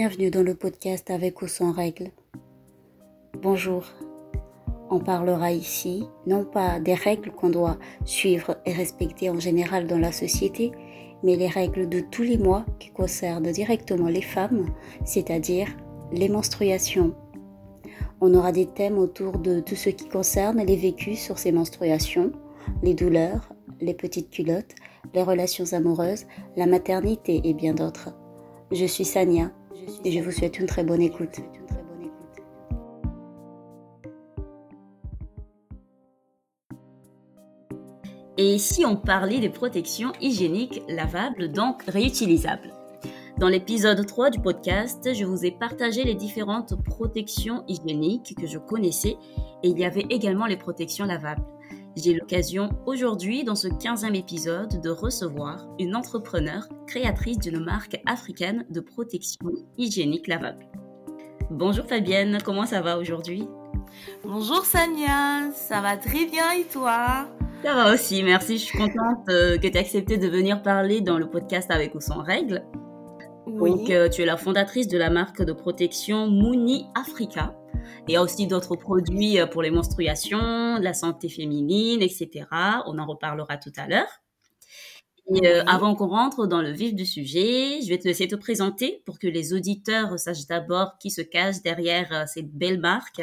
Bienvenue dans le podcast avec ou sans règles. Bonjour. On parlera ici non pas des règles qu'on doit suivre et respecter en général dans la société, mais les règles de tous les mois qui concernent directement les femmes, c'est-à-dire les menstruations. On aura des thèmes autour de tout ce qui concerne les vécus sur ces menstruations, les douleurs, les petites culottes, les relations amoureuses, la maternité et bien d'autres. Je suis Sania et je vous souhaite une très bonne écoute. Et si on parlait des protections hygiéniques lavables, donc réutilisables Dans l'épisode 3 du podcast, je vous ai partagé les différentes protections hygiéniques que je connaissais et il y avait également les protections lavables. J'ai l'occasion aujourd'hui, dans ce 15e épisode, de recevoir une entrepreneur créatrice d'une marque africaine de protection hygiénique lavable. Bonjour Fabienne, comment ça va aujourd'hui? Bonjour Sania, ça va très bien et toi? Ça va aussi, merci. Je suis contente euh, que tu aies accepté de venir parler dans le podcast avec ou sans règles. Oui. Donc, euh, tu es la fondatrice de la marque de protection Mouni Africa. Il y a aussi d'autres produits euh, pour les menstruations, la santé féminine, etc. On en reparlera tout à l'heure. Et euh, avant qu'on rentre dans le vif du sujet, je vais te laisser te présenter pour que les auditeurs sachent d'abord qui se cache derrière euh, cette belle marque,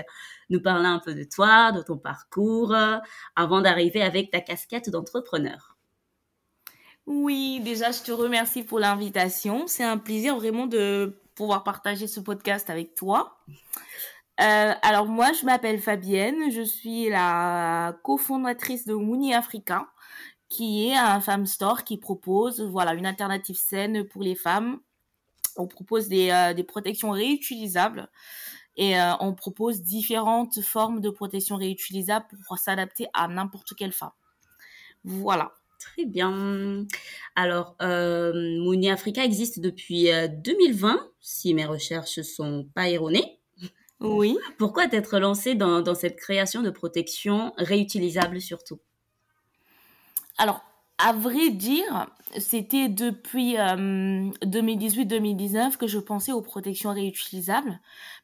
nous parler un peu de toi, de ton parcours, avant d'arriver avec ta casquette d'entrepreneur. Oui, déjà, je te remercie pour l'invitation. C'est un plaisir vraiment de pouvoir partager ce podcast avec toi. Euh, alors moi, je m'appelle Fabienne, je suis la cofondatrice de Mouni Africa, qui est un femme store qui propose voilà une alternative saine pour les femmes. On propose des, euh, des protections réutilisables et euh, on propose différentes formes de protection réutilisables pour s'adapter à n'importe quelle femme. Voilà. Très bien. Alors, euh, Mouni Africa existe depuis 2020, si mes recherches sont pas erronées. Oui. Pourquoi t'être lancée dans, dans, cette création de protection réutilisable surtout? Alors, à vrai dire, c'était depuis 2018-2019 euh, que je pensais aux protections réutilisables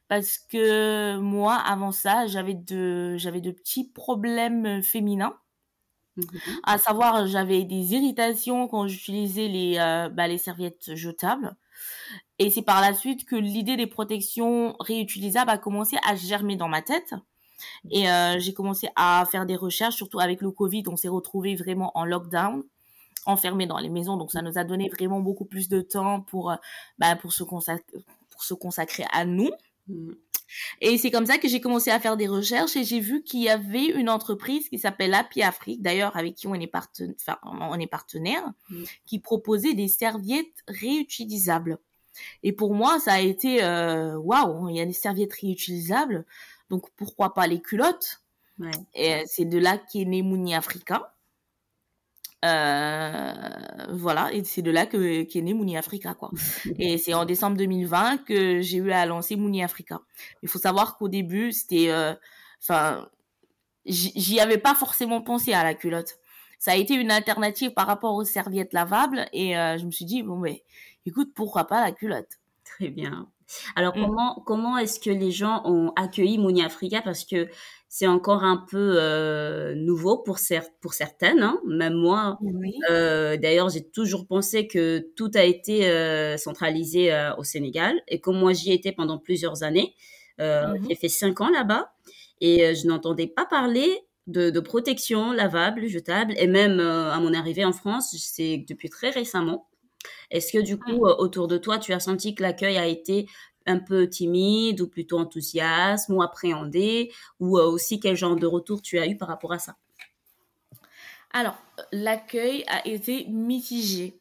parce que moi, avant ça, j'avais de, j'avais de petits problèmes féminins. Mmh à savoir, j'avais des irritations quand j'utilisais les, euh, bah, les serviettes jetables. Et c'est par la suite que l'idée des protections réutilisables a commencé à germer dans ma tête. Et euh, j'ai commencé à faire des recherches, surtout avec le Covid, on s'est retrouvé vraiment en lockdown, enfermé dans les maisons. Donc ça nous a donné vraiment beaucoup plus de temps pour, euh, bah, pour, se, pour se consacrer à nous. Et c'est comme ça que j'ai commencé à faire des recherches et j'ai vu qu'il y avait une entreprise qui s'appelle Happy Afrique, d'ailleurs avec qui on est, partenaire, enfin, on est partenaire, mmh. qui proposait des serviettes réutilisables. Et pour moi, ça a été euh, waouh, il y a des serviettes réutilisables, donc pourquoi pas les culottes? Ouais. Et c'est de là qu'est né Mouni Africa. Euh, voilà, et c'est de là que qu'est né Mouni Africa quoi. et c'est en décembre 2020 que j'ai eu à lancer Mouni Africa. Il faut savoir qu'au début, c'était euh, enfin j'y avais pas forcément pensé à la culotte. Ça a été une alternative par rapport aux serviettes lavables et euh, je me suis dit bon mais écoute, pourquoi pas la culotte? Très bien. Alors, mmh. comment, comment est-ce que les gens ont accueilli Mouni Africa? Parce que c'est encore un peu euh, nouveau pour, cer pour certaines, hein. même moi. Oui. Euh, D'ailleurs, j'ai toujours pensé que tout a été euh, centralisé euh, au Sénégal. Et comme moi, j'y étais pendant plusieurs années, mmh. j'ai fait cinq ans là-bas, et je n'entendais pas parler de, de, protection lavable, jetable. Et même à mon arrivée en France, c'est depuis très récemment est-ce que du coup, autour de toi, tu as senti que l'accueil a été un peu timide ou plutôt enthousiaste ou appréhendé ou aussi quel genre de retour tu as eu par rapport à ça? Alors, l'accueil a été mitigé.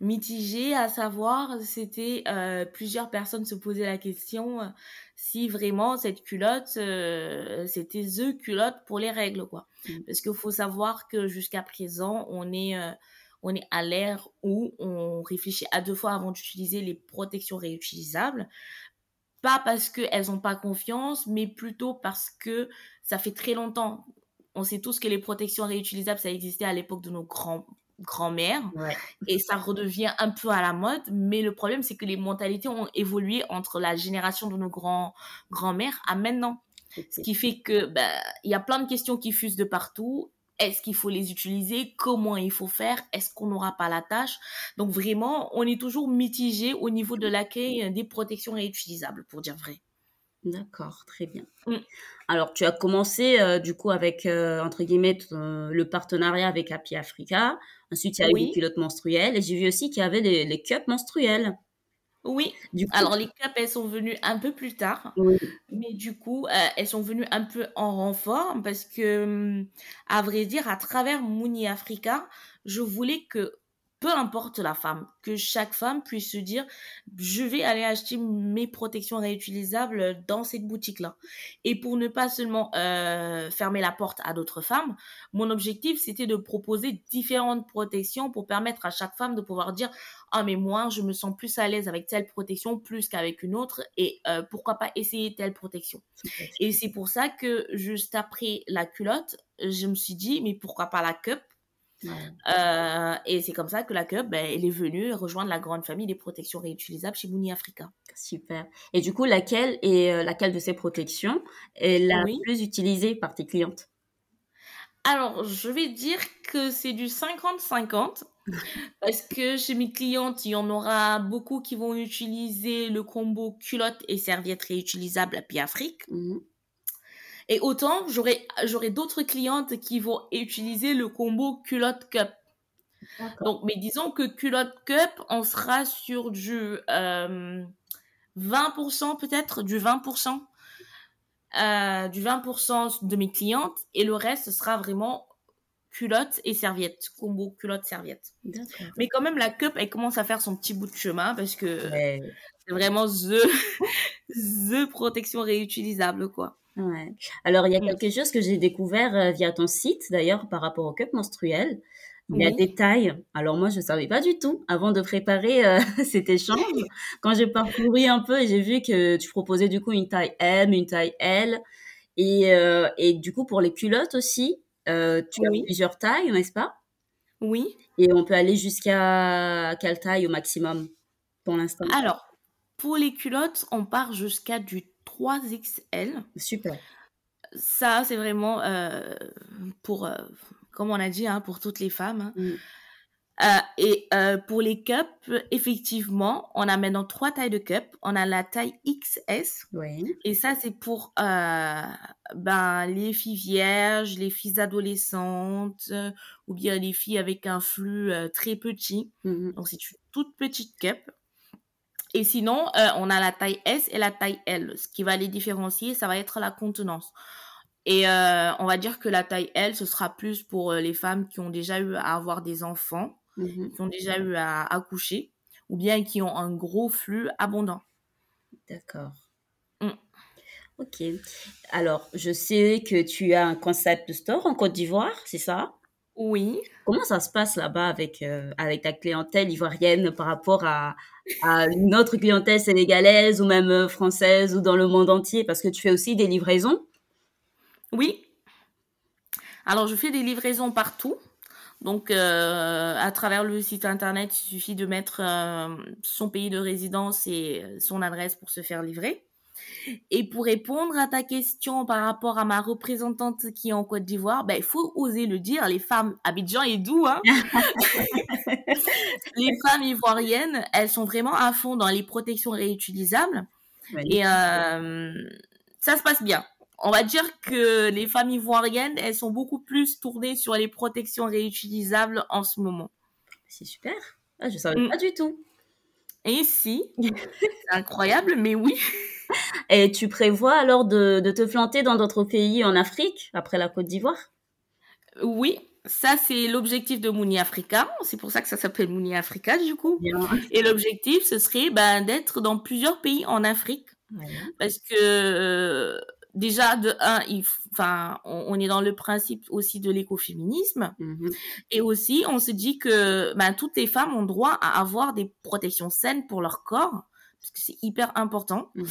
Mitigé, à savoir, c'était euh, plusieurs personnes se posaient la question euh, si vraiment cette culotte, euh, c'était the culotte pour les règles, quoi. Mmh. Parce qu'il faut savoir que jusqu'à présent, on est on est à l'ère où on réfléchit à deux fois avant d'utiliser les protections réutilisables. Pas parce qu'elles n'ont pas confiance, mais plutôt parce que ça fait très longtemps. On sait tous que les protections réutilisables, ça existait à l'époque de nos grands grand-mère. Et ça redevient un peu à la mode. Mais le problème, c'est que les mentalités ont évolué entre la génération de nos grands, grands-mères à maintenant. Ce qui fait que bah, il y a plein de questions qui fusent de partout. Est-ce qu'il faut les utiliser? Comment il faut faire? Est-ce qu'on n'aura pas la tâche? Donc vraiment, on est toujours mitigé au niveau de l'accueil des protections réutilisables, pour dire vrai. D'accord, très bien. Mm. Alors, tu as commencé euh, du coup avec, euh, entre guillemets, le partenariat avec Happy Africa. Ensuite, il y a eu les pilotes menstruels. Et j'ai vu aussi qu'il y avait les, les cups menstruels. Oui. Du Alors, les cups, elles sont venues un peu plus tard. Mais du coup, euh, elles sont venues un peu en renfort parce que, hum, à vrai dire, à travers Mouni Africa, je voulais que peu importe la femme, que chaque femme puisse se dire, je vais aller acheter mes protections réutilisables dans cette boutique-là. Et pour ne pas seulement euh, fermer la porte à d'autres femmes, mon objectif, c'était de proposer différentes protections pour permettre à chaque femme de pouvoir dire, ah mais moi, je me sens plus à l'aise avec telle protection plus qu'avec une autre, et euh, pourquoi pas essayer telle protection. Et c'est pour ça que juste après la culotte, je me suis dit, mais pourquoi pas la cup? Euh, et c'est comme ça que la Cup, ben, elle est venue rejoindre la grande famille des protections réutilisables chez Mouni Africa. Super. Et du coup, laquelle est euh, laquelle de ces protections est la plus utilisée par tes clientes? Alors, je vais dire que c'est du 50-50. Parce que chez mes clientes, il y en aura beaucoup qui vont utiliser le combo culotte et serviette réutilisable à Piafrique. Afrique. Mmh. Et autant, j'aurai, j'aurai d'autres clientes qui vont utiliser le combo culotte cup. Donc, mais disons que culotte cup, on sera sur du 20% euh, peut-être, du 20%. Euh, du 20% de mes clientes et le reste ce sera vraiment culotte et serviette, combo culotte serviette. Mais quand même la cup elle commence à faire son petit bout de chemin parce que c'est vraiment the the protection réutilisable quoi. Ouais. Alors, il y a mmh. quelque chose que j'ai découvert euh, via ton site, d'ailleurs, par rapport au cup menstruel. Il y a des tailles. Alors, moi, je ne savais pas du tout avant de préparer euh, cet échange. Quand j'ai parcouru un peu, j'ai vu que tu proposais du coup une taille M, une taille L. Et, euh, et du coup, pour les culottes aussi, tu as plusieurs tailles, n'est-ce pas? Oui. Et on peut aller jusqu'à quelle taille au maximum pour l'instant? Alors, pour les culottes, on part jusqu'à du 3XL. Super. Ça, c'est vraiment euh, pour, euh, comme on a dit, hein, pour toutes les femmes. Hein. Mm. Euh, et pour les cups, effectivement, on a maintenant trois tailles de cups. On a la taille XS. Et ça, c'est pour ben, les filles vierges, les filles adolescentes, ou bien les filles avec un flux très petit. Mm-hmm. Donc, c'est une toute petite cup. Et sinon, euh, on a la taille S et la taille L. Ce qui va les différencier, ça va être la contenance. Et euh, on va dire que la taille L, ce sera plus pour euh, les femmes qui ont déjà eu à avoir des enfants, mhm. qui ont déjà eu à accoucher, ou bien qui ont un gros flux abondant. D'accord. Mm. Ok. Alors, je sais que tu as un concept store en Côte d'Ivoire, c'est ça? Oui. Comment ça se passe là-bas avec, avec ta clientèle ivoirienne par rapport à, à une autre clientèle sénégalaise ou même euh, française ou dans le monde entier? Parce que tu fais aussi des livraisons Oui. Alors, je fais des livraisons partout. Donc, euh, à travers le site internet, il suffit de mettre euh, son pays de résidence et son adresse pour se faire livrer. Et pour répondre à ta question par rapport à ma représentante qui est en Côte d'Ivoire, ben, il faut oser le dire, les femmes Abidjan et Doux, hein. les femmes ivoiriennes, elles sont vraiment à fond dans les protections réutilisables. et euh, ça se passe bien. On va dire que les femmes ivoiriennes, elles sont beaucoup plus tournées sur les protections réutilisables en ce moment. C'est super. Ah, je savais mm. pas du tout. Et si, c'est incroyable, mais oui. Et tu prévois alors de, te planter dans d'autres pays en Afrique, après la Côte d'Ivoire? Oui, ça c'est l'objectif de Mouni Africa. C'est pour ça que ça s'appelle Mouni Africa du coup. Et l'objectif, ce serait ben, d'être dans plusieurs pays en Afrique. Parce que euh, déjà, de un, enfin, on, est dans le principe aussi de l'écoféminisme. Mhm. Et aussi, on se dit que ben, toutes les femmes ont droit à avoir des protections saines pour leur corps parce que c'est hyper important mmh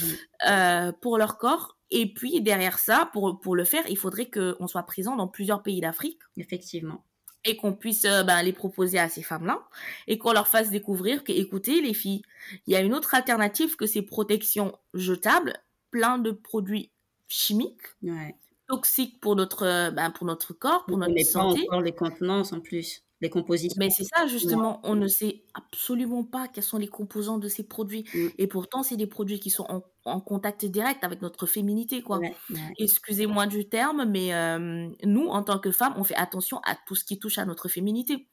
euh, pour leur corps. Et puis derrière ça, pour, pour le faire, il faudrait qu'on soit présent dans plusieurs pays d'Afrique. Effectivement. et qu'on puisse euh, ben, les proposer à ces femmes-là et qu'on leur fasse découvrir que, écoutez, les filles, il y a une autre alternative que ces protections jetables, plein de produits chimiques, toxiques pour notre, euh, ben, pour notre corps, pour notre santé. Pas encore les contenances en plus les compositions. Mais c'est ça, justement, on ne sait absolument pas quels sont les composants de ces produits. Mm. Et pourtant, c'est des produits qui sont en, contact direct avec notre féminité, quoi. Excusez-moi du terme, mais euh, nous, en tant que femmes, on fait attention à tout ce qui touche à notre féminité.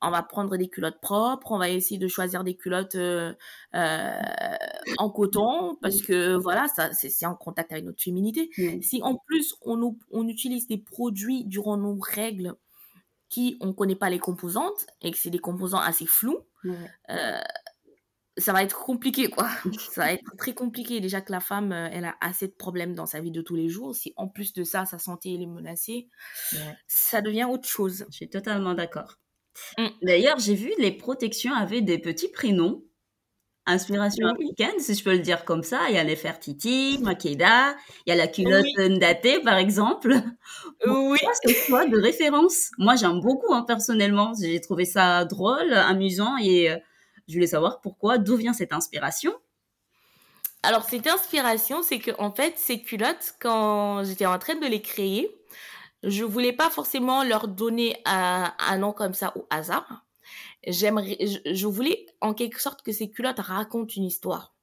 On va prendre des culottes propres, on va essayer de choisir des culottes euh, euh, en coton, parce que, voilà, ça, c'est en contact avec notre féminité. Si, en plus, on, on utilise des produits durant nos règles, qui on connaît pas les composantes et que c'est des composants assez flous, euh, ça va être compliqué quoi. ça va être très compliqué déjà que la femme euh, elle a assez de problèmes dans sa vie de tous les jours. Si en plus de ça sa santé elle est menacée, ça devient autre chose. Je suis totalement d'accord. Mm. D'ailleurs j'ai vu les protections avaient des petits prénoms inspiration africaine, si je peux le dire comme ça. Il y a les Fertiti, Makeda, il y a la culotte Ndate, par exemple. Oui. C'est quoi de référence Moi, j'aime beaucoup, hein, personnellement. J'ai trouvé ça drôle, amusant et euh, je voulais savoir pourquoi, d'où vient cette inspiration alors, cette inspiration, c'est que en fait, ces culottes, quand j'étais en train de les créer, je voulais pas forcément leur donner un, un nom comme ça au hasard j'aimerais, je, voulais en quelque sorte que ces culottes racontent une histoire.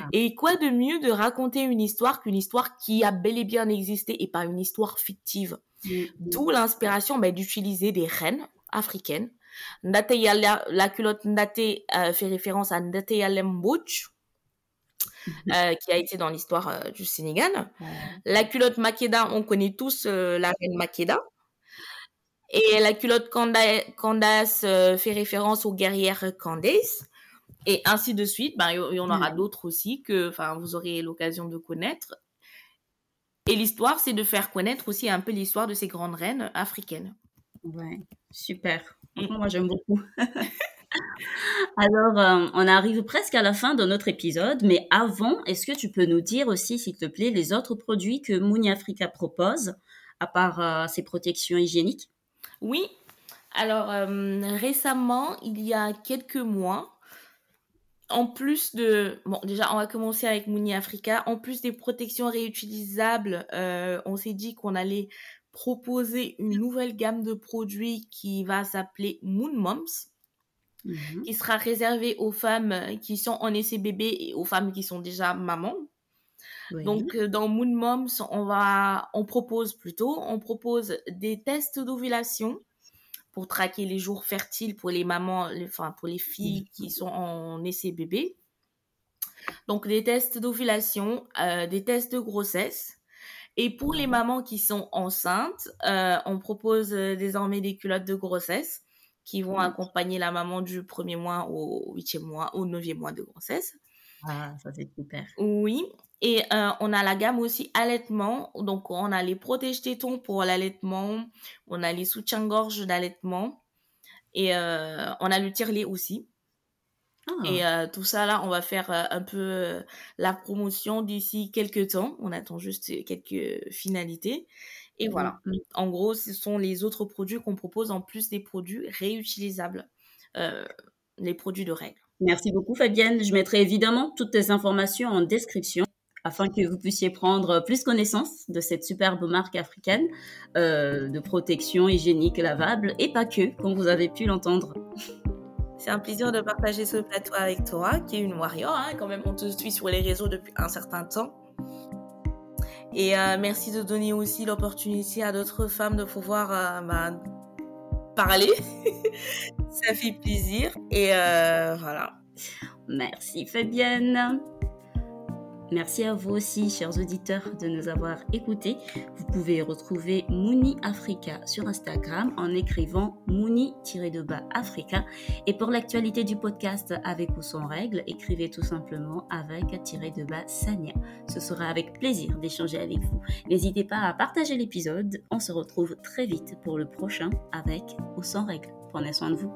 Ah. Et quoi de mieux de raconter une histoire qu'une histoire qui a bel et bien existé et pas une histoire fictive? Mm. D'où l'inspiration ben, d'utiliser des reines africaines. Ndate la culotte Ndate euh, fait référence à Ndate Yalem mm-hmm. euh, qui a été dans l'histoire euh, du Sénégal. La culotte Makeda, on connaît tous la reine Makeda. Et la culotte Candace euh, fait référence aux guerrières Candace. Et ainsi de suite. Ben, il y, en aura mm. d'autres aussi que vous aurez l'occasion de connaître. Et l'histoire, c'est de faire connaître aussi un peu l'histoire de ces grandes reines africaines. Ouais, super. Mm. Moi, j'aime beaucoup. Alors, euh, on arrive presque à la fin de notre épisode, mais avant, est-ce que tu peux nous dire aussi, s'il te plaît, les autres produits que Mouni Africa propose, à part euh, ces protections hygiéniques? Oui, alors euh, récemment, il y a quelques mois, en plus de... Bon, déjà, on va commencer avec Mouni Africa. En plus des protections réutilisables, euh, on s'est dit qu'on allait proposer une nouvelle gamme de produits qui va s'appeler Moon Moms. Mhm. qui sera réservée aux femmes qui sont en essai bébé et aux femmes qui sont déjà mamans. Donc, euh, dans Moon Moms, on va, on propose plutôt, on propose des tests d'ovulation pour traquer les jours fertiles pour les mamans, enfin, pour les filles qui sont en essai bébé. Donc, des tests d'ovulation, euh, des tests de grossesse. Et pour les mamans qui sont enceintes, euh, on propose désormais des culottes de grossesse qui vont accompagner la maman du premier mois au huitième mois, au neuvième mois de grossesse. Ah, ça c'est super. Oui, et euh, on a la gamme aussi allaitement. Donc, on a les protèges tétons pour l'allaitement. On a les soutiens-gorge d'allaitement. Et euh, on a le tire aussi. Ah. Et euh, tout ça, là, on va faire un peu la promotion d'ici quelques temps. On attend juste quelques finalités. Et voilà. Mm. En gros, ce sont les autres produits qu'on propose en plus des produits réutilisables. les produits de règles. Merci beaucoup Fabienne. Je mettrai évidemment toutes tes informations en description afin que vous puissiez prendre plus connaissance de cette superbe marque africaine euh, de protection hygiénique lavable et pas que, comme vous avez pu l'entendre. C'est un plaisir de partager ce plateau avec toi, qui est une warrior. Hein, quand même, on te suit sur les réseaux depuis un certain temps. Et euh, merci de donner aussi l'opportunité à d'autres femmes de pouvoir euh, bah, parler. Ça fait plaisir. Et voilà. Merci Fabienne. Merci à vous aussi, chers auditeurs, de nous avoir écoutés. Vous pouvez retrouver Mouni Africa sur Instagram en écrivant Mouni-de-bas Africa. Et pour l'actualité du podcast avec ou sans règles, écrivez tout simplement avec-de-bas Sania. Ce sera avec plaisir d'échanger avec vous. N'hésitez pas à partager l'épisode. On se retrouve très vite pour le prochain avec ou sans règles. Prenez soin de vous.